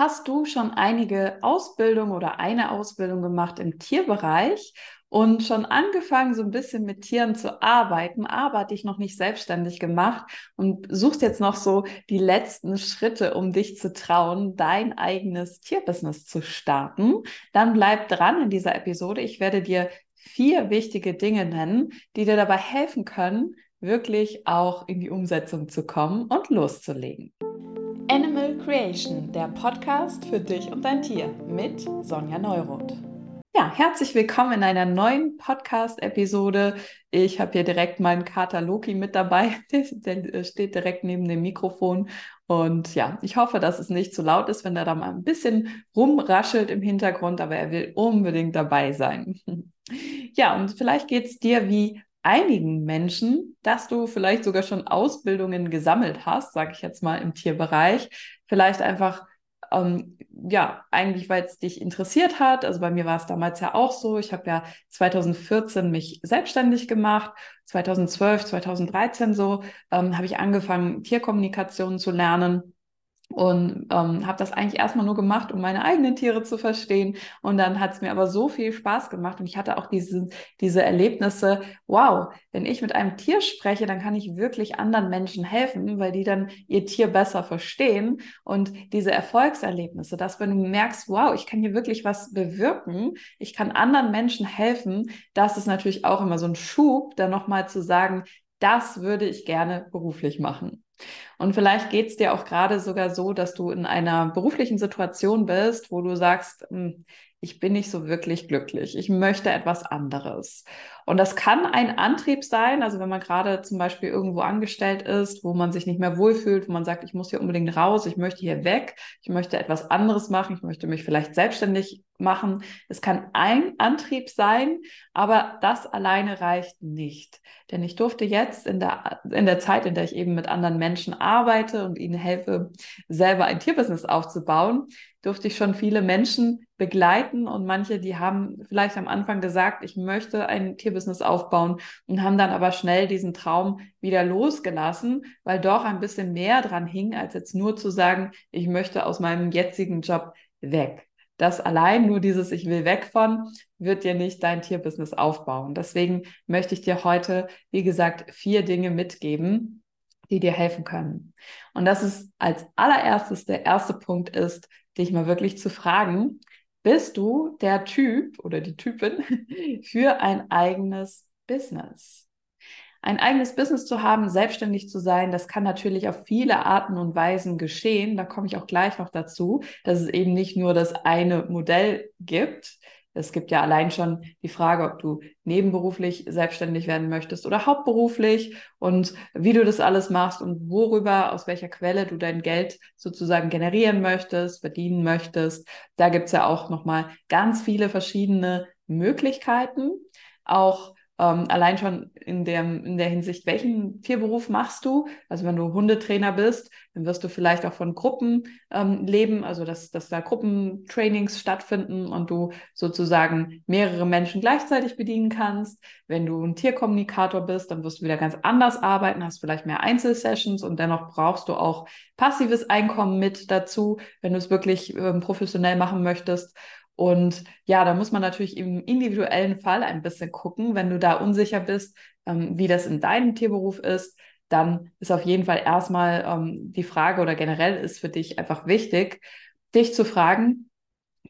Hast du schon einige Ausbildung oder eine Ausbildung gemacht im Tierbereich und schon angefangen, so ein bisschen mit Tieren zu arbeiten, aber dich noch nicht selbstständig gemacht und suchst jetzt noch so die letzten Schritte, um dich zu trauen, dein eigenes Tierbusiness zu starten? Dann bleib dran in dieser Episode. Ich werde dir vier wichtige Dinge nennen, die dir dabei helfen können, wirklich auch in die Umsetzung zu kommen und loszulegen. Animal Creation, der Podcast für dich und dein Tier mit Sonja Neuroth. Ja, herzlich willkommen in einer neuen Podcast-Episode. Ich habe hier direkt meinen Kater Loki mit dabei. Der, steht direkt neben dem Mikrofon. Und ja, ich hoffe, dass es nicht zu laut ist, wenn er da mal ein bisschen rumraschelt im Hintergrund, aber er will unbedingt dabei sein. Ja, und vielleicht geht es dir wie einigen Menschen, dass du vielleicht sogar schon Ausbildungen gesammelt hast, sage ich jetzt mal im Tierbereich, vielleicht einfach ähm, ja, eigentlich, weil es dich interessiert hat. Also bei mir war es damals ja auch so. Ich habe ja 2014 mich selbstständig gemacht. 2012, 2013 so ähm, habe ich angefangen, Tierkommunikation zu lernen und ähm, habe das eigentlich erstmal nur gemacht, um meine eigenen Tiere zu verstehen. Und dann hat es mir aber so viel Spaß gemacht und ich hatte auch diese, diese Erlebnisse, wow, wenn ich mit einem Tier spreche, dann kann ich wirklich anderen Menschen helfen, weil die dann ihr Tier besser verstehen. Und diese Erfolgserlebnisse, dass wenn du merkst, wow, ich kann hier wirklich was bewirken, ich kann anderen Menschen helfen, das ist natürlich auch immer so ein Schub, dann nochmal zu sagen, das würde ich gerne beruflich machen. Und vielleicht geht es dir auch gerade sogar so, dass du in einer beruflichen Situation bist, wo du sagst, hm, ich bin nicht so wirklich glücklich, ich möchte etwas anderes. Und das kann ein Antrieb sein, also wenn man gerade zum Beispiel irgendwo angestellt ist, wo man sich nicht mehr wohlfühlt, wo man sagt, ich muss hier unbedingt raus, ich möchte hier weg, ich möchte etwas anderes machen, ich möchte mich vielleicht selbstständig machen. Es kann ein Antrieb sein, aber das alleine reicht nicht. Denn ich durfte jetzt in der, in der Zeit, in der ich eben mit anderen Menschen arbeite und ihnen helfe, selber ein Tierbusiness aufzubauen, durfte ich schon viele Menschen begleiten und manche, die haben vielleicht am Anfang gesagt, ich möchte ein Tierbusiness aufbauen und haben dann aber schnell diesen Traum wieder losgelassen, weil doch ein bisschen mehr dran hing, als jetzt nur zu sagen, ich möchte aus meinem jetzigen Job weg. Das allein nur dieses Ich will weg von wird dir nicht dein Tierbusiness aufbauen. Deswegen möchte ich dir heute, wie gesagt, vier Dinge mitgeben, die dir helfen können. Und das ist als allererstes der erste Punkt ist, dich mal wirklich zu fragen, bist du der Typ oder die Typin für ein eigenes Business? Ein eigenes Business zu haben, selbstständig zu sein, das kann natürlich auf viele Arten und Weisen geschehen. Da komme ich auch gleich noch dazu, dass es eben nicht nur das eine Modell gibt, es gibt ja allein schon die Frage, ob du nebenberuflich selbstständig werden möchtest oder hauptberuflich und wie du das alles machst und worüber, aus welcher Quelle du dein Geld sozusagen generieren möchtest, verdienen möchtest. Da gibt es ja auch nochmal ganz viele verschiedene Möglichkeiten. Auch ähm, allein schon in, dem, in der Hinsicht, welchen Tierberuf machst du? Also wenn du Hundetrainer bist, dann wirst du vielleicht auch von Gruppen ähm, leben, also dass, dass da Gruppentrainings stattfinden und du sozusagen mehrere Menschen gleichzeitig bedienen kannst. Wenn du ein Tierkommunikator bist, dann wirst du wieder ganz anders arbeiten, hast vielleicht mehr Einzelsessions und dennoch brauchst du auch passives Einkommen mit dazu, wenn du es wirklich ähm, professionell machen möchtest. Und ja, da muss man natürlich im individuellen Fall ein bisschen gucken. Wenn du da unsicher bist, ähm, wie das in deinem Tierberuf ist, dann ist auf jeden Fall erstmal ähm, die Frage oder generell ist für dich einfach wichtig, dich zu fragen,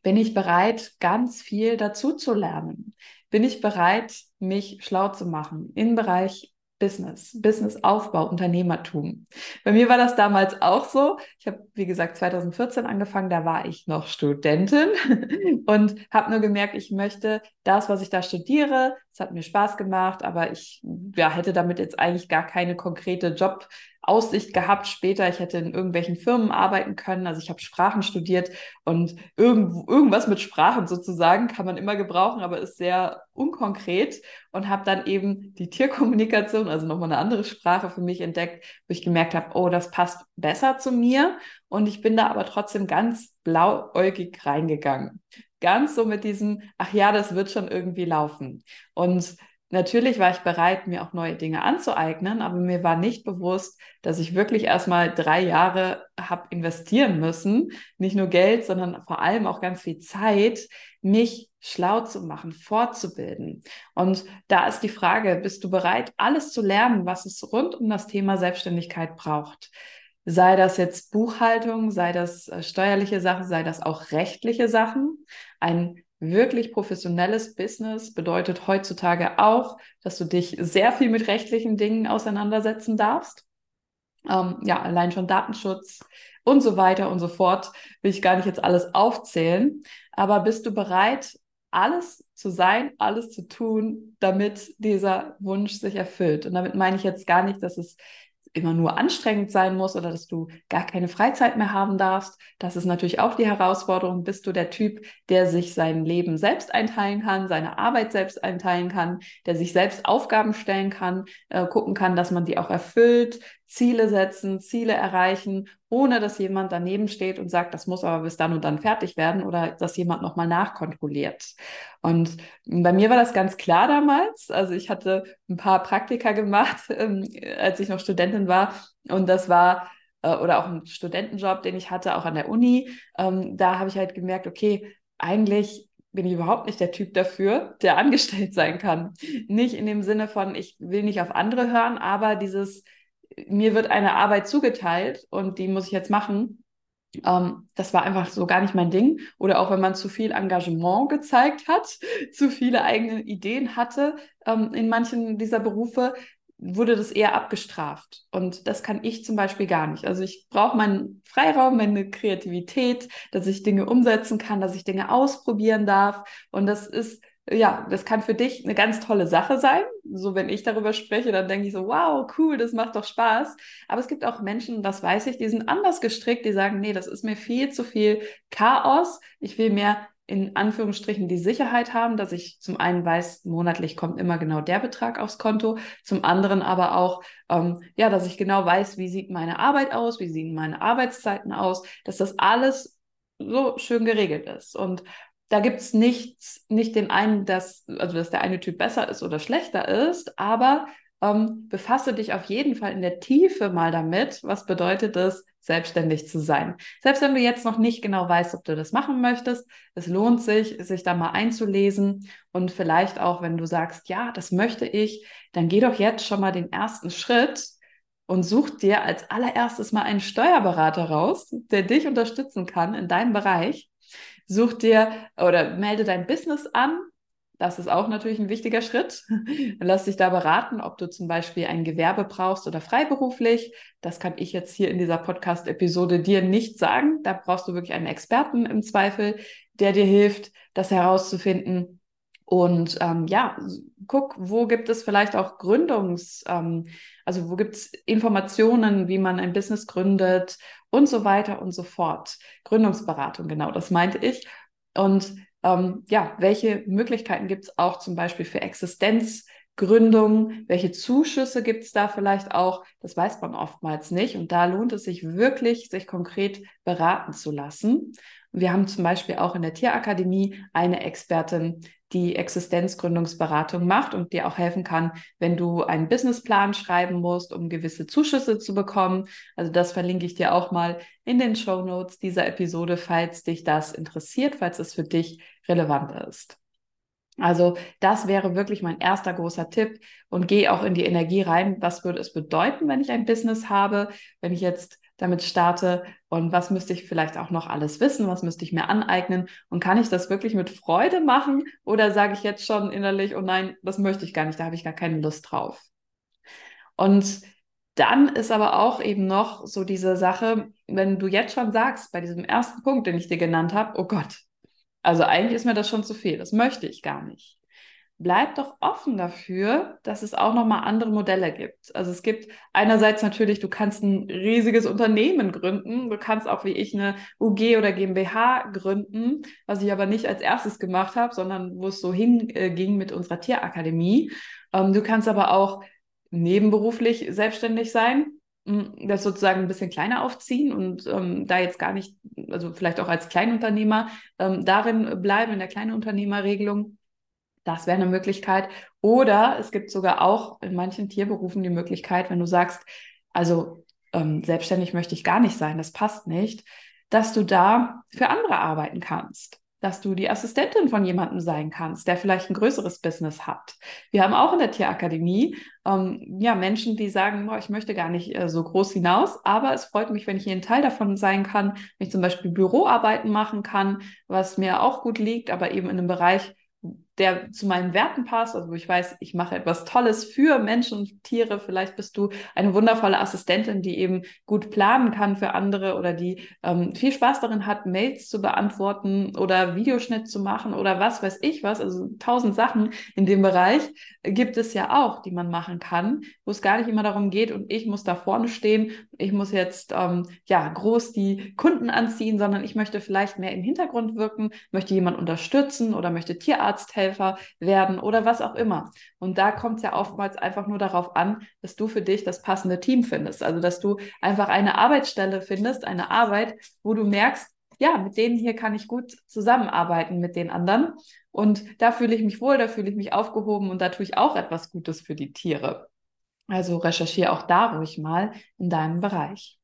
bin ich bereit, ganz viel dazu zu lernen? Bin ich bereit, mich schlau zu machen im Bereich Business, Businessaufbau, Unternehmertum. Bei mir war das damals auch so. Ich habe, wie gesagt, 2014 angefangen, da war ich noch Studentin und habe nur gemerkt, ich möchte das, was ich da studiere, es hat mir Spaß gemacht, aber ich ja, hätte damit jetzt eigentlich gar keine konkrete Job, Aussicht gehabt später. Ich hätte in irgendwelchen Firmen arbeiten können. Also ich habe Sprachen studiert und irgend, irgendwas mit Sprachen sozusagen kann man immer gebrauchen, aber ist sehr unkonkret und habe dann eben die Tierkommunikation, also nochmal eine andere Sprache für mich entdeckt, wo ich gemerkt habe, oh, das passt besser zu mir. Und ich bin da aber trotzdem ganz blauäugig reingegangen. Ganz so mit diesem, ach ja, das wird schon irgendwie laufen. Und natürlich war ich bereit, mir auch neue Dinge anzueignen, aber mir war nicht bewusst, dass ich wirklich erstmal drei Jahre habe investieren müssen, nicht nur Geld, sondern vor allem auch ganz viel Zeit, mich schlau zu machen, fortzubilden. Und da ist die Frage, bist du bereit, alles zu lernen, was es rund um das Thema Selbstständigkeit braucht? Sei das jetzt Buchhaltung, sei das äh, steuerliche Sachen, sei das auch rechtliche Sachen. Ein wirklich professionelles Business bedeutet heutzutage auch, dass du dich sehr viel mit rechtlichen Dingen auseinandersetzen darfst. Ähm, ja, allein schon Datenschutz und so weiter und so fort will ich gar nicht jetzt alles aufzählen. Aber bist du bereit, alles zu sein, alles zu tun, damit dieser Wunsch sich erfüllt? Und damit meine ich jetzt gar nicht, dass es immer nur anstrengend sein muss oder dass du gar keine Freizeit mehr haben darfst. Das ist natürlich auch die Herausforderung. Bist du der Typ, der sich sein Leben selbst einteilen kann, seine Arbeit selbst einteilen kann, der sich selbst Aufgaben stellen kann, äh, gucken kann, dass man die auch erfüllt, Ziele setzen, Ziele erreichen, ohne dass jemand daneben steht und sagt, das muss aber bis dann und dann fertig werden oder dass jemand nochmal nachkontrolliert. Und bei mir war das ganz klar damals. Also ich hatte ein paar Praktika gemacht, ähm, als ich noch Studentin war. Und das war äh, oder auch ein Studentenjob, den ich hatte, auch an der Uni. Ähm, da habe ich halt gemerkt, okay, eigentlich bin ich überhaupt nicht der Typ dafür, der angestellt sein kann. Nicht in dem Sinne von, ich will nicht auf andere hören, aber dieses mir wird eine Arbeit zugeteilt und die muss ich jetzt machen. Ähm, das war einfach so gar nicht mein Ding. Oder auch wenn man zu viel Engagement gezeigt hat, zu viele eigene Ideen hatte ähm, in manchen dieser Berufe, wurde das eher abgestraft. Und das kann ich zum Beispiel gar nicht. Also ich brauche meinen Freiraum, meine Kreativität, dass ich Dinge umsetzen kann, dass ich Dinge ausprobieren darf. Und das ist ja, das kann für dich eine ganz tolle Sache sein. So, wenn ich darüber spreche, dann denke ich so, wow, cool, das macht doch Spaß. Aber es gibt auch Menschen, das weiß ich, die sind anders gestrickt, die sagen, nee, das ist mir viel zu viel Chaos. Ich will mehr in Anführungsstrichen die Sicherheit haben, dass ich zum einen weiß, monatlich kommt immer genau der Betrag aufs Konto, zum anderen aber auch, ähm, ja, dass ich genau weiß, wie sieht meine Arbeit aus, wie sehen meine Arbeitszeiten aus, dass das alles so schön geregelt ist. Und da gibt es nichts, nicht den einen, dass, also dass der eine Typ besser ist oder schlechter ist, aber ähm, befasse dich auf jeden Fall in der Tiefe mal damit, was bedeutet es, selbstständig zu sein. Selbst wenn du jetzt noch nicht genau weißt, ob du das machen möchtest, es lohnt sich, sich da mal einzulesen und vielleicht auch, wenn du sagst, ja, das möchte ich, dann geh doch jetzt schon mal den ersten Schritt und such dir als allererstes mal einen Steuerberater raus, der dich unterstützen kann in deinem Bereich Such dir oder melde dein Business an. Das ist auch natürlich ein wichtiger Schritt. Lass dich da beraten, ob du zum Beispiel ein Gewerbe brauchst oder freiberuflich. Das kann ich jetzt hier in dieser Podcast-Episode dir nicht sagen. Da brauchst du wirklich einen Experten im Zweifel, der dir hilft, das herauszufinden. Und ähm, ja, guck, wo gibt es vielleicht auch Gründungs, ähm, also wo gibt es Informationen, wie man ein Business gründet und so weiter und so fort. Gründungsberatung, genau, das meinte ich. Und ähm, ja, welche Möglichkeiten gibt es auch zum Beispiel für Existenzgründung? Welche Zuschüsse gibt es da vielleicht auch? Das weiß man oftmals nicht. Und da lohnt es sich wirklich, sich konkret beraten zu lassen. Wir haben zum Beispiel auch in der Tierakademie eine Expertin, die Existenzgründungsberatung macht und dir auch helfen kann, wenn du einen Businessplan schreiben musst, um gewisse Zuschüsse zu bekommen. Also das verlinke ich dir auch mal in den Show Notes dieser Episode, falls dich das interessiert, falls es für dich relevant ist. Also das wäre wirklich mein erster großer Tipp und geh auch in die Energie rein. Was würde es bedeuten, wenn ich ein Business habe, wenn ich jetzt damit starte? Und was müsste ich vielleicht auch noch alles wissen, was müsste ich mir aneignen? Und kann ich das wirklich mit Freude machen? Oder sage ich jetzt schon innerlich, oh nein, das möchte ich gar nicht, da habe ich gar keine Lust drauf. Und dann ist aber auch eben noch so diese Sache, wenn du jetzt schon sagst, bei diesem ersten Punkt, den ich dir genannt habe, oh Gott, also eigentlich ist mir das schon zu viel, das möchte ich gar nicht bleib doch offen dafür, dass es auch nochmal andere Modelle gibt. Also es gibt einerseits natürlich, du kannst ein riesiges Unternehmen gründen, du kannst auch wie ich eine UG oder GmbH gründen, was ich aber nicht als erstes gemacht habe, sondern wo es so hinging mit unserer Tierakademie. Ähm, du kannst aber auch nebenberuflich selbstständig sein, hm, das sozusagen ein bisschen kleiner aufziehen und ähm, da jetzt gar nicht, also vielleicht auch als Kleinunternehmer ähm, darin bleiben in der Kleinunternehmerregelung Das wäre eine Möglichkeit. Oder es gibt sogar auch in manchen Tierberufen die Möglichkeit, wenn du sagst, also ähm, selbstständig möchte ich gar nicht sein, das passt nicht, dass du da für andere arbeiten kannst dass du die Assistentin von jemandem sein kannst, der vielleicht ein größeres Business hat. Wir haben auch in der Tierakademie ähm, ja Menschen, die sagen, boah, ich möchte gar nicht äh, so groß hinaus, aber es freut mich, wenn ich hier ein Teil davon sein kann, wenn ich zum Beispiel Büroarbeiten machen kann, was mir auch gut liegt, aber eben in einem Bereich, der zu meinen Werten passt, also wo ich weiß, ich mache etwas Tolles für Menschen und Tiere. Vielleicht bist du eine wundervolle Assistentin, die eben gut planen kann für andere oder die ähm, viel Spaß darin hat, Mails zu beantworten oder Videoschnitt zu machen oder was weiß ich was. Also tausend Sachen in dem Bereich gibt es ja auch, die man machen kann, wo es gar nicht immer darum geht und ich muss da vorne stehen, ich muss jetzt ähm, ja groß die Kunden anziehen, sondern ich möchte vielleicht mehr im Hintergrund wirken, möchte jemand unterstützen oder möchte Tierarzt helfen Helfer werden oder was auch immer. Und da kommt es ja oftmals einfach nur darauf an, dass du für dich das passende Team findest. Also, dass du einfach eine Arbeitsstelle findest, eine Arbeit, wo du merkst, ja, mit denen hier kann ich gut zusammenarbeiten mit den anderen. Und da fühle ich mich wohl, da fühle ich mich aufgehoben und da tue ich auch etwas Gutes für die Tiere. Also recherchiere auch da ruhig mal in deinem Bereich.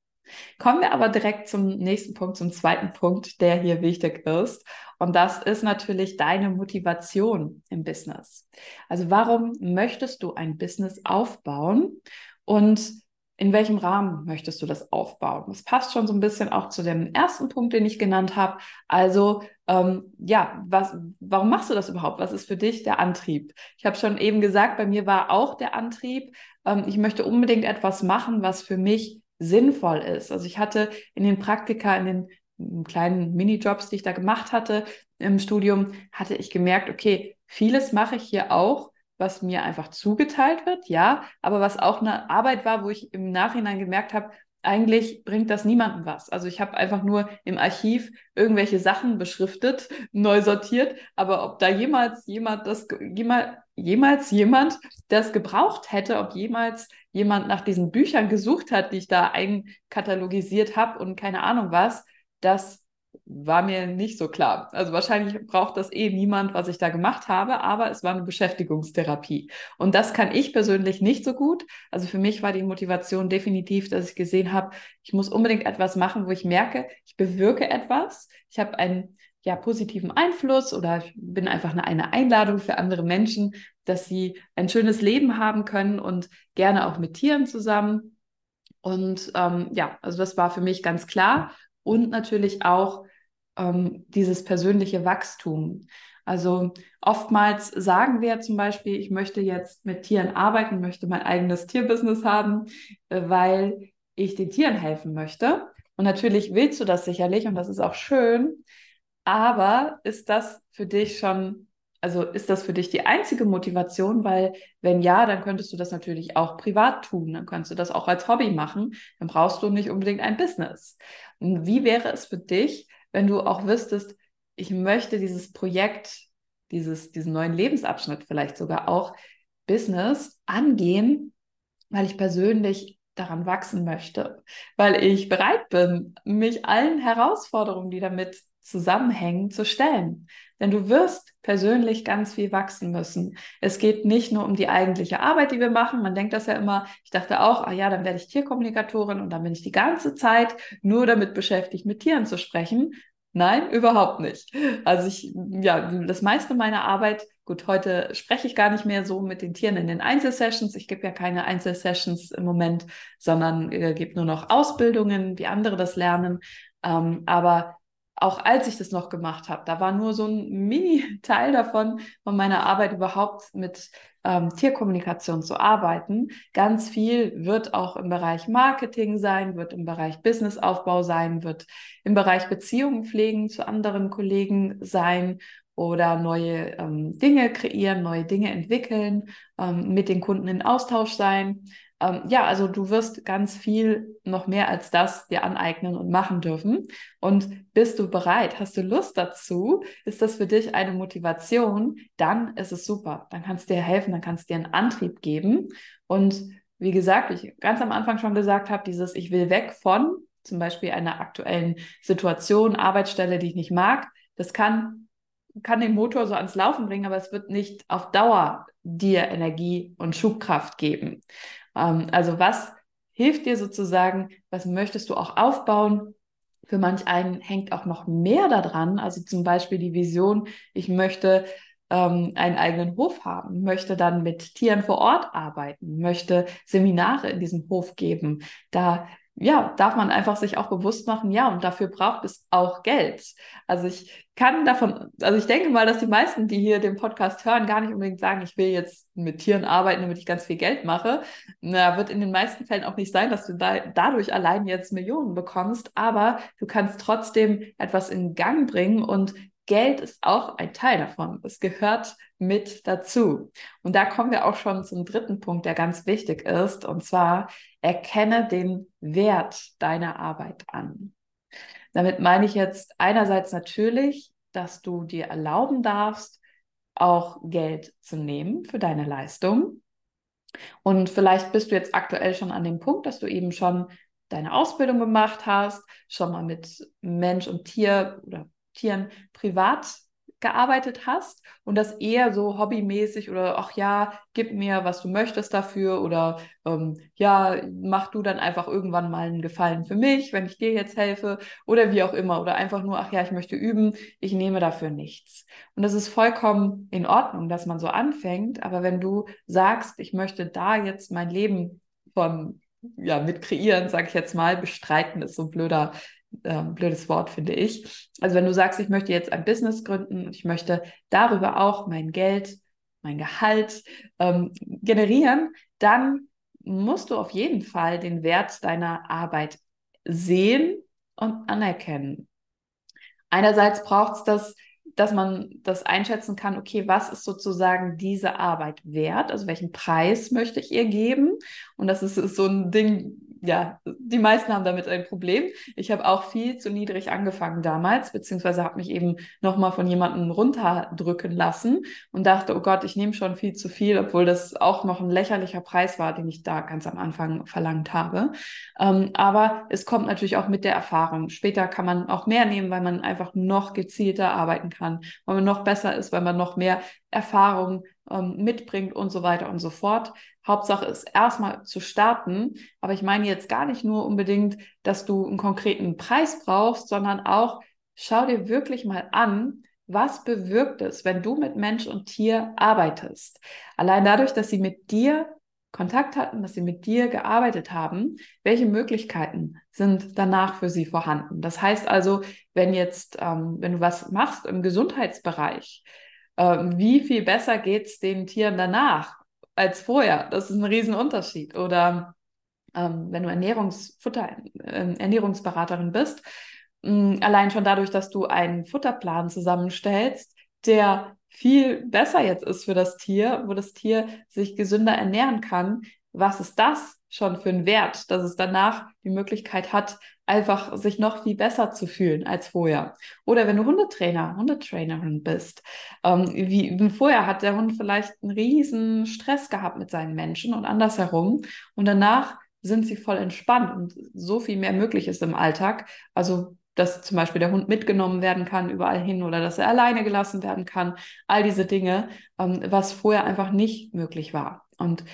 Kommen wir aber direkt zum nächsten Punkt, zum zweiten Punkt, der hier wichtig ist. Und das ist natürlich deine Motivation im Business. Also warum möchtest du ein Business aufbauen und in welchem Rahmen möchtest du das aufbauen? Das passt schon so ein bisschen auch zu dem ersten Punkt, den ich genannt habe. Also ähm, ja, was, warum machst du das überhaupt? Was ist für dich der Antrieb? Ich habe schon eben gesagt, bei mir war auch der Antrieb, ähm, ich möchte unbedingt etwas machen, was für mich sinnvoll ist. Also ich hatte in den Praktika, in den kleinen Minijobs, die ich da gemacht hatte im Studium, hatte ich gemerkt, okay, vieles mache ich hier auch, was mir einfach zugeteilt wird, ja, aber was auch eine Arbeit war, wo ich im Nachhinein gemerkt habe, eigentlich bringt das niemandem was. Also ich habe einfach nur im Archiv irgendwelche Sachen beschriftet, neu sortiert, aber ob da jemals jemand das jemals, jemals jemand das gebraucht hätte, ob jemals jemand nach diesen Büchern gesucht hat, die ich da einkatalogisiert habe und keine Ahnung was, das war mir nicht so klar. Also wahrscheinlich braucht das eh niemand, was ich da gemacht habe, aber es war eine Beschäftigungstherapie. Und das kann ich persönlich nicht so gut. Also für mich war die Motivation definitiv, dass ich gesehen habe, ich muss unbedingt etwas machen, wo ich merke, ich bewirke etwas. Ich habe einen ja, positiven Einfluss oder ich bin einfach eine, Einladung für andere Menschen, dass sie ein schönes Leben haben können und gerne auch mit Tieren zusammen. Und ähm, ja, also das war für mich ganz klar. Und natürlich auch ähm, dieses persönliche Wachstum. Also oftmals sagen wir zum Beispiel, ich möchte jetzt mit Tieren arbeiten, möchte mein eigenes Tierbusiness haben, äh, weil ich den Tieren helfen möchte. Und natürlich willst du das sicherlich und das ist auch schön. Aber ist das für dich schon, also ist das für dich die einzige Motivation? Weil wenn ja, dann könntest du das natürlich auch privat tun. Dann kannst du das auch als Hobby machen. Dann brauchst du nicht unbedingt ein Business. Und wie wäre es für dich, wenn du auch wüsstest, ich möchte dieses Projekt, dieses, diesen neuen Lebensabschnitt vielleicht sogar auch Business angehen, weil ich persönlich daran wachsen möchte, weil ich bereit bin, mich allen Herausforderungen, die damit zusammenhängen, zu stellen. Denn du wirst persönlich ganz viel wachsen müssen. Es geht nicht nur um die eigentliche Arbeit, die wir machen. Man denkt das ja immer, ich dachte auch, ah ja, dann werde ich Tierkommunikatorin und dann bin ich die ganze Zeit nur damit beschäftigt, mit Tieren zu sprechen. Nein, überhaupt nicht. Also ich, ja, das meiste meiner Arbeit, gut, heute spreche ich gar nicht mehr so mit den Tieren in den Einzelsessions. Ich gebe ja keine Einzelsessions im Moment, sondern äh, gebe nur noch Ausbildungen, wie andere das lernen. Ähm, aber auch als ich das noch gemacht habe, da war nur so ein Mini-Teil davon, von meiner Arbeit überhaupt mit ähm, Tierkommunikation zu arbeiten. Ganz viel wird auch im Bereich Marketing sein, wird im Bereich Businessaufbau sein, wird im Bereich Beziehungen pflegen zu anderen Kollegen sein oder neue ähm, Dinge kreieren, neue Dinge entwickeln, ähm, mit den Kunden in Austausch sein. Ähm, ja, also du wirst ganz viel noch mehr als das dir aneignen und machen dürfen. Und bist du bereit? Hast du Lust dazu? Ist das für dich eine Motivation? Dann ist es super. Dann kannst du dir helfen, dann kannst du dir einen Antrieb geben. Und wie gesagt, ich ganz am Anfang schon gesagt habe, dieses Ich will weg von zum Beispiel einer aktuellen Situation, Arbeitsstelle, die ich nicht mag, das kann kann den Motor so ans Laufen bringen, aber es wird nicht auf Dauer dir Energie und Schubkraft geben. Ähm, also was hilft dir sozusagen, was möchtest du auch aufbauen? Für manch einen hängt auch noch mehr daran, also zum Beispiel die Vision, ich möchte ähm, einen eigenen Hof haben, möchte dann mit Tieren vor Ort arbeiten, möchte Seminare in diesem Hof geben. Da ja, darf man einfach sich auch bewusst machen, ja, und dafür braucht es auch Geld. Also ich kann davon, also ich denke mal, dass die meisten, die hier den Podcast hören, gar nicht unbedingt sagen, ich will jetzt mit Tieren arbeiten, damit ich ganz viel Geld mache. Na, wird in den meisten Fällen auch nicht sein, dass du da, dadurch allein jetzt Millionen bekommst, aber du kannst trotzdem etwas in Gang bringen und Geld ist auch ein Teil davon. Es gehört mit dazu. Und da kommen wir auch schon zum dritten Punkt, der ganz wichtig ist. Und zwar erkenne den Wert deiner Arbeit an. Damit meine ich jetzt einerseits natürlich, dass du dir erlauben darfst, auch Geld zu nehmen für deine Leistung. Und vielleicht bist du jetzt aktuell schon an dem Punkt, dass du eben schon deine Ausbildung gemacht hast, schon mal mit Mensch und Tier oder Tieren privat gearbeitet hast und das eher so hobbymäßig oder ach ja, gib mir, was du möchtest dafür oder ähm, ja, mach du dann einfach irgendwann mal einen Gefallen für mich, wenn ich dir jetzt helfe oder wie auch immer oder einfach nur, ach ja, ich möchte üben, ich nehme dafür nichts. Und das ist vollkommen in Ordnung, dass man so anfängt, aber wenn du sagst, ich möchte da jetzt mein Leben von ja, mit kreieren, sage ich jetzt mal, bestreiten ist so ein blöder äh, blödes Wort, finde ich. Also wenn du sagst, ich möchte jetzt ein Business gründen und ich möchte darüber auch mein Geld, mein Gehalt ähm, generieren, dann musst du auf jeden Fall den Wert deiner Arbeit sehen und anerkennen. Einerseits braucht es das, dass man das einschätzen kann, okay, was ist sozusagen diese Arbeit wert? Also welchen Preis möchte ich ihr geben? Und das ist, ist so ein Ding, ja, die meisten haben damit ein Problem. Ich habe auch viel zu niedrig angefangen damals, beziehungsweise habe mich eben nochmal von jemandem runterdrücken lassen und dachte, oh Gott, ich nehme schon viel zu viel, obwohl das auch noch ein lächerlicher Preis war, den ich da ganz am Anfang verlangt habe. Ähm, aber es kommt natürlich auch mit der Erfahrung. Später kann man auch mehr nehmen, weil man einfach noch gezielter arbeiten kann, weil man noch besser ist, weil man noch mehr Erfahrung ähm, mitbringt und so weiter und so fort. Hauptsache ist erstmal zu starten. Aber ich meine jetzt gar nicht nur unbedingt, dass du einen konkreten Preis brauchst, sondern auch schau dir wirklich mal an, was bewirkt es, wenn du mit Mensch und Tier arbeitest? Allein dadurch, dass sie mit dir Kontakt hatten, dass sie mit dir gearbeitet haben, welche Möglichkeiten sind danach für sie vorhanden? Das heißt also, wenn jetzt, ähm, wenn du was machst im Gesundheitsbereich, äh, wie viel besser geht es den Tieren danach? als vorher. Das ist ein Riesenunterschied. Oder ähm, wenn du Ernährungsfutter, äh, Ernährungsberaterin bist, mh, allein schon dadurch, dass du einen Futterplan zusammenstellst, der viel besser jetzt ist für das Tier, wo das Tier sich gesünder ernähren kann, was ist das schon für einen Wert, dass es danach die Möglichkeit hat, einfach sich noch viel besser zu fühlen als vorher. Oder wenn du Hundetrainer, Hundetrainerin bist, ähm, wie vorher hat der Hund vielleicht einen riesen Stress gehabt mit seinen Menschen und andersherum und danach sind sie voll entspannt und so viel mehr möglich ist im Alltag. Also dass zum Beispiel der Hund mitgenommen werden kann überall hin oder dass er alleine gelassen werden kann. All diese Dinge, ähm, was vorher einfach nicht möglich war. Und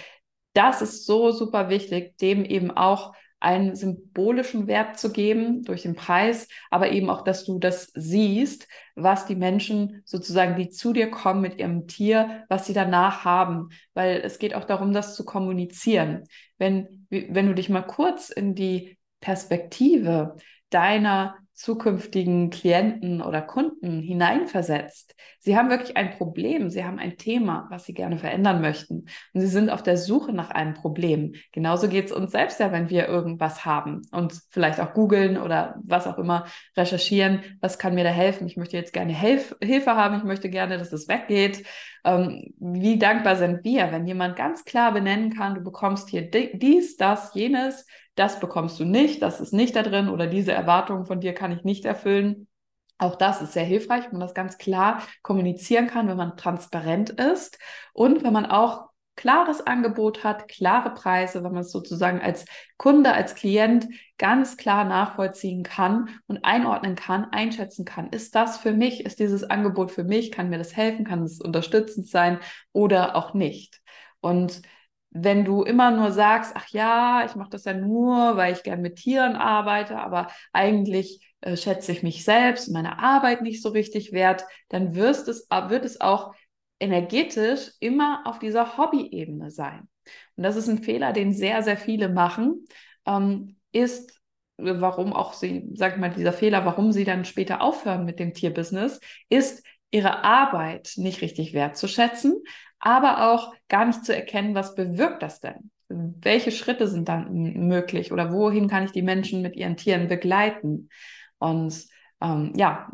das ist so super wichtig, dem eben auch einen symbolischen Wert zu geben durch den Preis, aber eben auch, dass du das siehst, was die Menschen sozusagen, die zu dir kommen mit ihrem Tier, was sie danach haben. Weil es geht auch darum, das zu kommunizieren. Wenn, wenn du dich mal kurz in die Perspektive deiner zukünftigen Klienten oder Kunden hineinversetzt. Sie haben wirklich ein Problem, sie haben ein Thema, was sie gerne verändern möchten. Und sie sind auf der Suche nach einem Problem. Genauso geht es uns selbst ja, wenn wir irgendwas haben und vielleicht auch googeln oder was auch immer recherchieren, was kann mir da helfen. Ich möchte jetzt gerne Hilf Hilfe haben, ich möchte gerne, dass es weggeht. Ähm, wie dankbar sind wir, wenn jemand ganz klar benennen kann, du bekommst hier dies, das, jenes, das bekommst du nicht, das ist nicht da drin oder diese Erwartungen von dir kann ich nicht erfüllen. Auch das ist sehr hilfreich, wenn man das ganz klar kommunizieren kann, wenn man transparent ist und wenn man auch klares Angebot hat, klare Preise, wenn man es sozusagen als Kunde, als Klient ganz klar nachvollziehen kann und einordnen kann, einschätzen kann. Ist das für mich? Ist dieses Angebot für mich? Kann mir das helfen? Kann es unterstützend sein oder auch nicht? Und wenn du immer nur sagst, ach ja, ich mache das ja nur, weil ich gern mit Tieren arbeite, aber eigentlich äh, schätze ich mich selbst und meine Arbeit nicht so richtig wert, dann wirst es, wird es auch energetisch immer auf dieser Hobby-Ebene sein. Und das ist ein Fehler, den sehr, sehr viele machen, ähm, ist, warum auch sie, sag ich mal, dieser Fehler, warum sie dann später aufhören mit dem Tierbusiness, ist, ihre Arbeit nicht richtig wertzuschätzen, aber auch gar nicht zu erkennen, was bewirkt das denn? Welche Schritte sind dann möglich oder wohin kann ich die Menschen mit ihren Tieren begleiten? Und ähm, ja,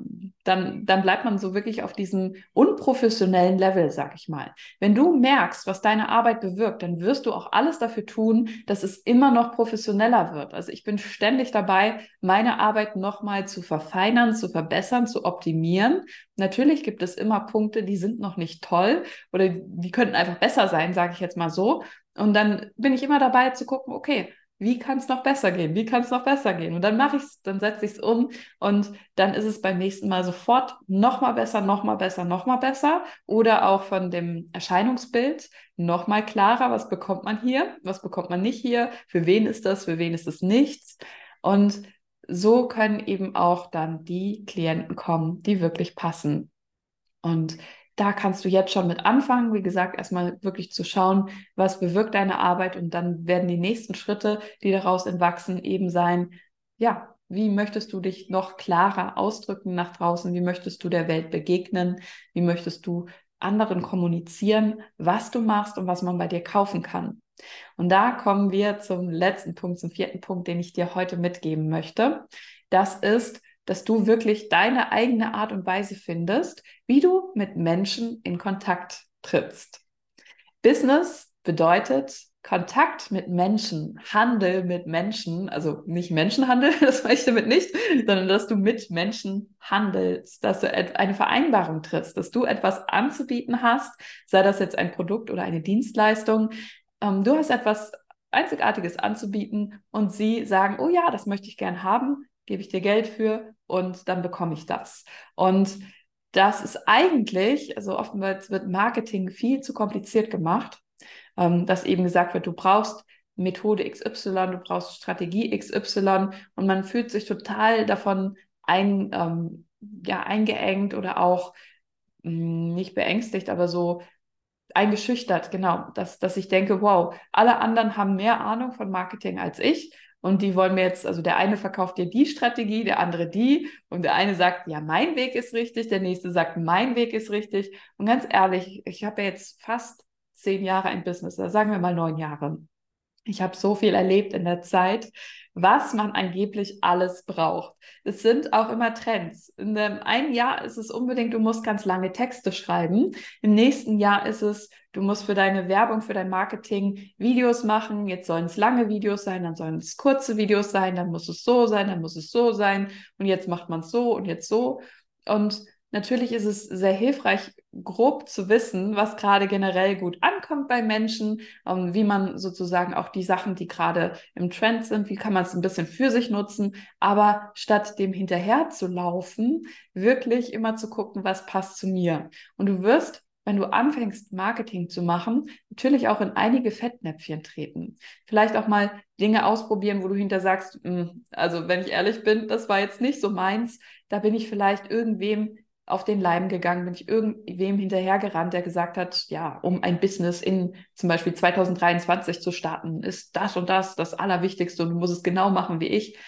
dann, dann bleibt man so wirklich auf diesem unprofessionellen Level, sag ich mal. Wenn du merkst, was deine Arbeit bewirkt, dann wirst du auch alles dafür tun, dass es immer noch professioneller wird. Also ich bin ständig dabei, meine Arbeit nochmal zu verfeinern, zu verbessern, zu optimieren. Natürlich gibt es immer Punkte, die sind noch nicht toll oder die könnten einfach besser sein, sage ich jetzt mal so. Und dann bin ich immer dabei zu gucken, okay, wie kann es noch besser gehen? Wie kann es noch besser gehen? Und dann mache ich es, dann setze ich es um und dann ist es beim nächsten Mal sofort noch mal besser, noch mal besser, noch mal besser. Oder auch von dem Erscheinungsbild noch mal klarer, was bekommt man hier, was bekommt man nicht hier, für wen ist das, für wen ist es nichts. Und so können eben auch dann die Klienten kommen, die wirklich passen. Und da kannst du jetzt schon mit anfangen. Wie gesagt, erstmal wirklich zu schauen, was bewirkt deine Arbeit und dann werden die nächsten Schritte, die daraus entwachsen, eben sein, ja, wie möchtest du dich noch klarer ausdrücken nach draußen? Wie möchtest du der Welt begegnen? Wie möchtest du anderen kommunizieren, was du machst und was man bei dir kaufen kann? Und da kommen wir zum letzten Punkt, zum vierten Punkt, den ich dir heute mitgeben möchte. Das ist, dass du wirklich deine eigene Art und Weise findest, wie du mit Menschen in Kontakt trittst. Business bedeutet Kontakt mit Menschen, Handel mit Menschen, also nicht Menschenhandel, das meine ich damit nicht, sondern dass du mit Menschen handelst, dass du eine Vereinbarung triffst, dass du etwas anzubieten hast, sei das jetzt ein Produkt oder eine Dienstleistung. Ähm, du hast etwas Einzigartiges anzubieten und sie sagen, oh ja, das möchte ich gern haben, gebe ich dir Geld für und dann bekomme ich das. Und das ist eigentlich, also oftmals wird Marketing viel zu kompliziert gemacht, ähm, dass eben gesagt wird, du brauchst Methode XY, du brauchst Strategie XY und man fühlt sich total davon ein, ähm, ja, eingeengt oder auch mh, hm, nicht beängstigt, aber so eingeschüchtert, genau, dass, dass ich denke, wow, alle anderen haben mehr Ahnung von Marketing als ich und die wollen mir jetzt, also der eine verkauft dir die Strategie, der andere die. Und der eine sagt, ja, mein Weg ist richtig, der nächste sagt, mein Weg ist richtig. Und ganz ehrlich, ich habe ja jetzt fast zehn Jahre ein Business, sagen wir mal neun Jahre. Ich habe so viel erlebt in der Zeit, was man angeblich alles braucht. Es sind auch immer Trends. In dem einen Jahr ist es unbedingt, du musst ganz lange Texte schreiben. Im nächsten Jahr ist es, du musst für deine Werbung, für dein Marketing Videos machen. Jetzt sollen es lange Videos sein, dann sollen es kurze Videos sein, dann muss es so sein, dann muss es so sein. Und jetzt macht man es so und jetzt so. Und Natürlich ist es sehr hilfreich, grob zu wissen, was gerade generell gut ankommt bei Menschen, ähm, wie man sozusagen auch die Sachen, die gerade im Trend sind, wie kann man es ein bisschen für sich nutzen, aber statt dem hinterher zu laufen, wirklich immer zu gucken, was passt zu mir. Und du wirst wenn du anfängst, Marketing zu machen, natürlich auch in einige Fettnäpfchen treten. Vielleicht auch mal Dinge ausprobieren, wo du hinter sagst, hm, also wenn ich ehrlich bin, das war jetzt nicht so meins, da bin ich vielleicht irgendwem auf den Leim gegangen, bin ich irgendwem hinterhergerannt, der gesagt hat, ja, um ein Business in zum Beispiel 2023 zu starten, ist das und das das Allerwichtigste und du musst es genau machen wie ich.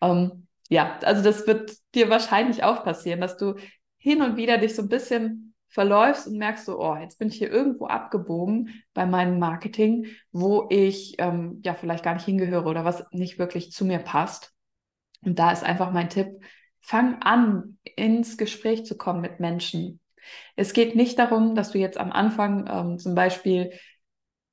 Ähm, ja, also das wird dir wahrscheinlich auch passieren, dass du hin und wieder dich so ein bisschen verläufst und merkst so, oh, jetzt bin ich hier irgendwo abgebogen bei meinem Marketing, wo ich ähm, ja vielleicht gar nicht hingehöre oder was nicht wirklich zu mir passt. Und da ist einfach mein Tipp, Fang an, ins Gespräch zu kommen mit Menschen. Es geht nicht darum, dass du jetzt am Anfang ähm, zum Beispiel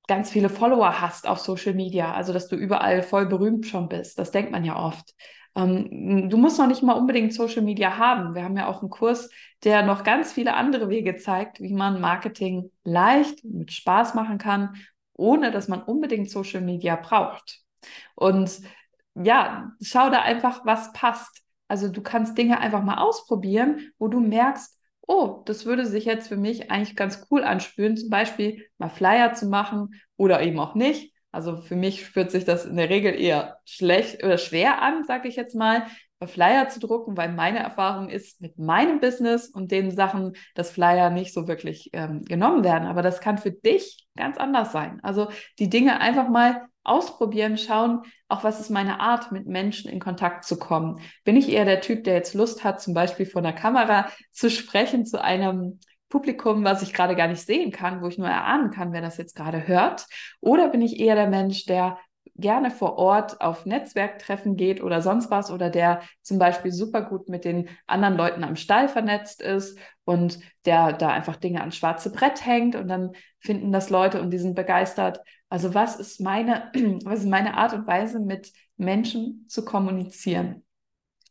ganz viele Follower hast auf Social Media, also dass du überall voll berühmt schon bist. Das denkt man ja oft. Ähm, du musst noch nicht mal unbedingt Social Media haben. Wir haben ja auch einen Kurs, der noch ganz viele andere Wege zeigt, wie man Marketing leicht mit Spaß machen kann, ohne dass man unbedingt Social Media braucht. Und ja, schau da einfach, was passt. Also du kannst Dinge einfach mal ausprobieren, wo du merkst, oh, das würde sich jetzt für mich eigentlich ganz cool anspüren, zum Beispiel mal Flyer zu machen oder eben auch nicht. Also für mich spürt sich das in der Regel eher schlecht oder schwer an, sage ich jetzt mal, Flyer zu drucken, weil meine Erfahrung ist mit meinem Business und den Sachen, dass Flyer nicht so wirklich ähm, genommen werden. Aber das kann für dich ganz anders sein. Also die Dinge einfach mal ausprobieren, schauen, auch was ist meine Art, mit Menschen in Kontakt zu kommen. Bin ich eher der Typ, der jetzt Lust hat, zum Beispiel vor der Kamera zu sprechen zu einem Publikum, was ich gerade gar nicht sehen kann, wo ich nur erahnen kann, wer das jetzt gerade hört? Oder bin ich eher der Mensch, der gerne vor Ort auf Netzwerktreffen geht oder sonst was oder der zum Beispiel super gut mit den anderen Leuten am Stall vernetzt ist und der da einfach Dinge ans schwarze Brett hängt und dann finden das Leute und die sind begeistert. Also was ist meine, was ist meine Art und Weise, mit Menschen zu kommunizieren?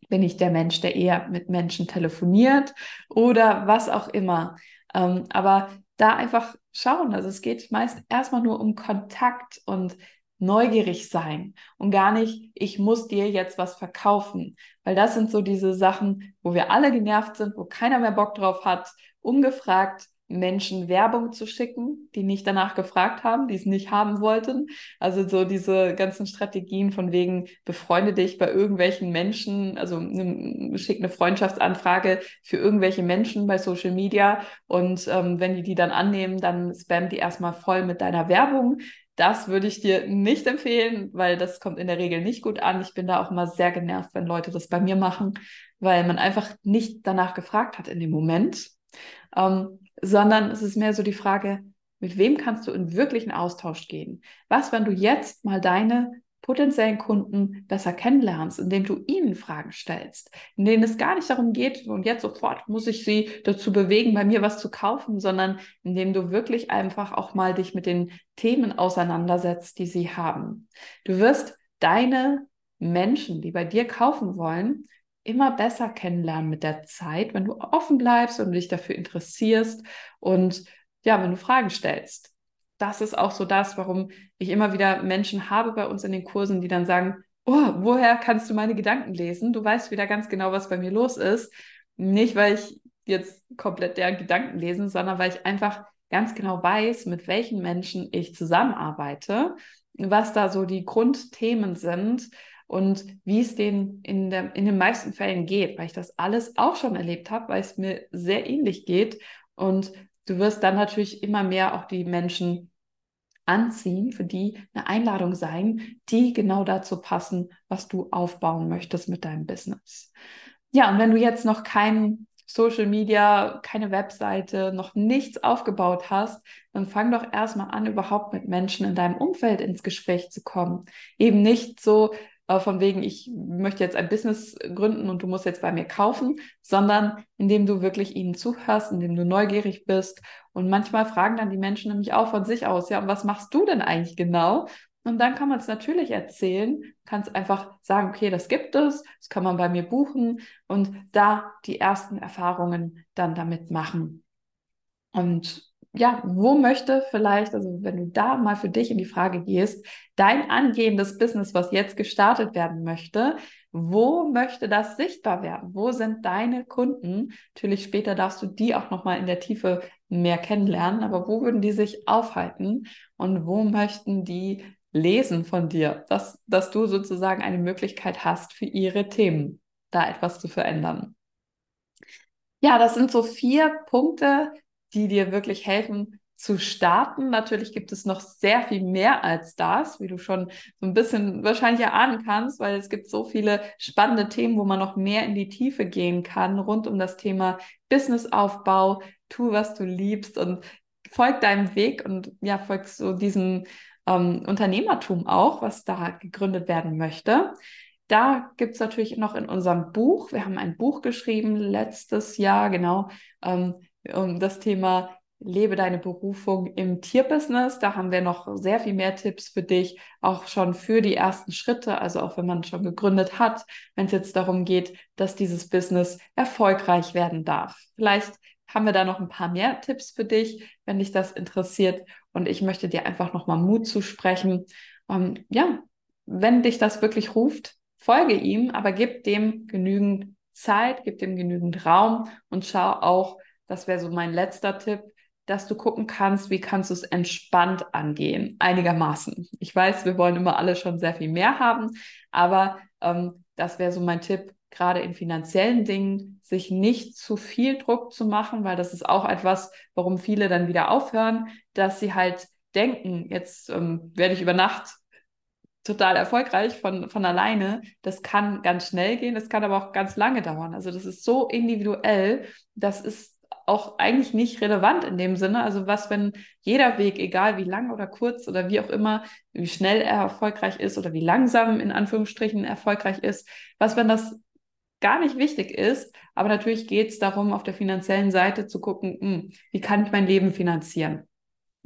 Bin ich der Mensch, der eher mit Menschen telefoniert oder was auch immer? Ähm, aber da einfach schauen. Also es geht meist erstmal nur um Kontakt und neugierig sein und gar nicht, ich muss dir jetzt was verkaufen. Weil das sind so diese Sachen, wo wir alle genervt sind, wo keiner mehr Bock drauf hat, ungefragt Menschen Werbung zu schicken, die nicht danach gefragt haben, die es nicht haben wollten. Also so diese ganzen Strategien von wegen, befreunde dich bei irgendwelchen Menschen, also schick eine Freundschaftsanfrage für irgendwelche Menschen bei Social Media und ähm, wenn die die dann annehmen, dann spam die erstmal voll mit deiner Werbung. Das würde ich dir nicht empfehlen, weil das kommt in der Regel nicht gut an. Ich bin da auch immer sehr genervt, wenn Leute das bei mir machen, weil man einfach nicht danach gefragt hat in dem Moment, ähm, sondern es ist mehr so die Frage, mit wem kannst du in wirklichen Austausch gehen? Was, wenn du jetzt mal deine potenziellen Kunden besser kennenlernst, indem du ihnen Fragen stellst, in denen es gar nicht darum geht, und jetzt sofort muss ich sie dazu bewegen, bei mir was zu kaufen, sondern indem du wirklich einfach auch mal dich mit den Themen auseinandersetzt, die sie haben. Du wirst deine Menschen, die bei dir kaufen wollen, immer besser kennenlernen mit der Zeit, wenn du offen bleibst und dich dafür interessierst und ja, wenn du Fragen stellst das ist auch so das, warum ich immer wieder Menschen habe bei uns in den Kursen, die dann sagen, oh, woher kannst du meine Gedanken lesen? Du weißt wieder ganz genau, was bei mir los ist. Nicht, weil ich jetzt komplett deren Gedanken lesen, sondern weil ich einfach ganz genau weiß, mit welchen Menschen ich zusammenarbeite, was da so die Grundthemen sind und wie es denen in, der, in den meisten Fällen geht, weil ich das alles auch schon erlebt habe, weil es mir sehr ähnlich geht und du wirst dann natürlich immer mehr auch die Menschen anziehen, für die eine Einladung sein, die genau dazu passen, was du aufbauen möchtest mit deinem Business. Ja, und wenn du jetzt noch kein Social Media, keine Webseite, noch nichts aufgebaut hast, dann fang doch erstmal an, überhaupt mit Menschen in deinem Umfeld ins Gespräch zu kommen. Eben nicht so, äh, von wegen, ich möchte jetzt ein Business gründen und du musst jetzt bei mir kaufen, sondern indem du wirklich ihnen zuhörst, indem du neugierig bist. Und manchmal fragen dann die Menschen nämlich auch von sich aus, ja, und was machst du denn eigentlich genau? Und dann kann man es natürlich erzählen, kannst einfach sagen, okay, das gibt es, das kann man bei mir buchen und da die ersten Erfahrungen dann damit machen. Und ja, wo möchte vielleicht, also wenn du da mal für dich in die Frage gehst, dein angehendes Business, was jetzt gestartet werden möchte, wo möchte das sichtbar werden? Wo sind deine Kunden? Natürlich später darfst du die auch noch mal in der Tiefe mehr kennenlernen, aber wo würden die sich aufhalten und wo möchten die lesen von dir, dass, dass du sozusagen eine Möglichkeit hast für ihre Themen, da etwas zu verändern? Ja, das sind so vier Punkte, die dir wirklich helfen zu starten. Natürlich gibt es noch sehr viel mehr als das, wie du schon so ein bisschen wahrscheinlich erahnen kannst, weil es gibt so viele spannende Themen, wo man noch mehr in die Tiefe gehen kann rund um das Thema Businessaufbau. Tu, was du liebst und folg deinem Weg und ja, folgst so diesem ähm, Unternehmertum auch, was da gegründet werden möchte. Da gibt es natürlich noch in unserem Buch, wir haben ein Buch geschrieben letztes Jahr, genau, ähm, um das Thema lebe deine Berufung im Tierbusiness. Da haben wir noch sehr viel mehr Tipps für dich, auch schon für die ersten Schritte, also auch wenn man schon gegründet hat, wenn es jetzt darum geht, dass dieses Business erfolgreich werden darf. Vielleicht haben wir da noch ein paar mehr Tipps für dich, wenn dich das interessiert. Und ich möchte dir einfach nochmal Mut zusprechen. Ähm, ja, wenn dich das wirklich ruft, folge ihm, aber gib dem genügend Zeit, gib dem genügend Raum und schau auch, das wäre so mein letzter Tipp, dass du gucken kannst, wie kannst du es entspannt angehen, einigermaßen. Ich weiß, wir wollen immer alle schon sehr viel mehr haben, aber ähm, das wäre so mein Tipp, gerade in finanziellen Dingen, sich nicht zu viel Druck zu machen, weil das ist auch etwas, warum viele dann wieder aufhören, dass sie halt denken, jetzt ähm, werde ich über Nacht total erfolgreich von, von alleine. Das kann ganz schnell gehen, das kann aber auch ganz lange dauern. Also das ist so individuell, das ist auch eigentlich nicht relevant in dem Sinne. Also was, wenn jeder Weg, egal wie lang oder kurz oder wie auch immer, wie schnell er erfolgreich ist oder wie langsam in Anführungsstrichen erfolgreich ist, was, wenn das gar nicht wichtig ist, aber natürlich geht es darum, auf der finanziellen Seite zu gucken, mh, hm, wie kann ich mein Leben finanzieren.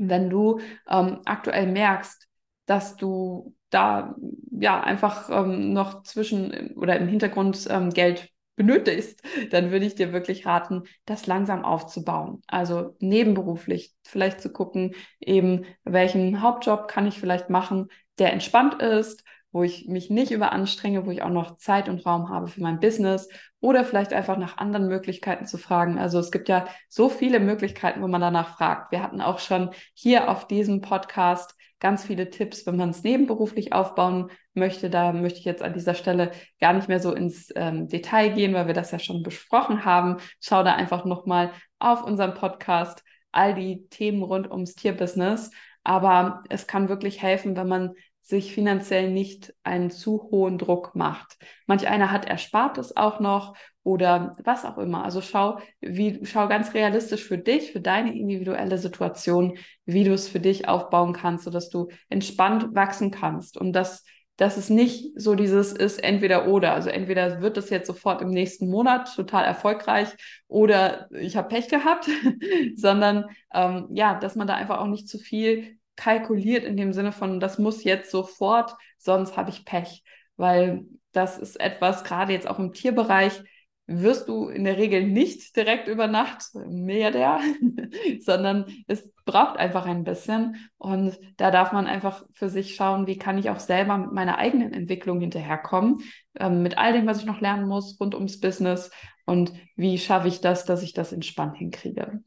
wenn du ähm, aktuell merkst, dass du da ja einfach ähm, noch zwischen oder im Hintergrund ähm, Geld benötigst, dann würde ich dir wirklich raten, das langsam aufzubauen. Also nebenberuflich vielleicht zu gucken, eben welchen Hauptjob kann ich vielleicht machen, der entspannt ist, wo ich mich nicht überanstrenge, wo ich auch noch Zeit und Raum habe für mein Business oder vielleicht einfach nach anderen Möglichkeiten zu fragen. Also es gibt ja so viele Möglichkeiten, wo man danach fragt. Wir hatten auch schon hier auf diesem Podcast ganz viele Tipps, wenn man es nebenberuflich aufbauen möchte. Da möchte ich jetzt an dieser Stelle gar nicht mehr so ins ähm, Detail gehen, weil wir das ja schon besprochen haben. Schau da einfach nochmal auf unserem Podcast all die Themen rund ums Tierbusiness. Aber es kann wirklich helfen, wenn man sich finanziell nicht einen zu hohen Druck macht. Manch einer hat Erspartes auch noch oder was auch immer. Also schau, wie, schau ganz realistisch für dich, für deine individuelle Situation, wie du es für dich aufbauen kannst, sodass du entspannt wachsen kannst. Und das, dass es nicht so dieses ist entweder oder. Also entweder wird das jetzt sofort im nächsten Monat total erfolgreich oder ich habe Pech gehabt, sondern ähm, ja, dass man da einfach auch nicht zu viel kalkuliert in dem Sinne von, das muss jetzt sofort, sonst habe ich Pech. Weil das ist etwas, gerade jetzt auch im Tierbereich, wirst du in der Regel nicht direkt über Nacht Milliardär, sondern es braucht einfach ein bisschen. Und da darf man einfach für sich schauen, wie kann ich auch selber mit meiner eigenen Entwicklung hinterherkommen, ähm, mit all dem, was ich noch lernen muss rund ums Business und wie schaffe ich das, dass ich das entspannt hinkriege.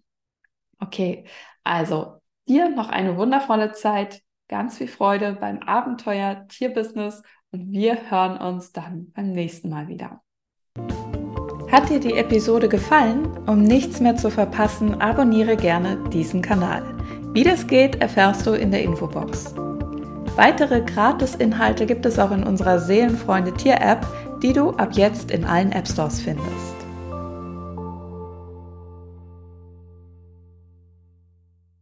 Okay, also Dir noch eine wundervolle Zeit, ganz viel Freude beim Abenteuer Tierbusiness und wir hören uns dann beim nächsten Mal wieder. Hat dir die Episode gefallen? Um nichts mehr zu verpassen, abonniere gerne diesen Kanal. Wie das geht, erfährst du in der Infobox. Weitere Gratis-Inhalte gibt es auch in unserer Seelenfreunde Tier-App, die du ab jetzt in allen App Stores findest.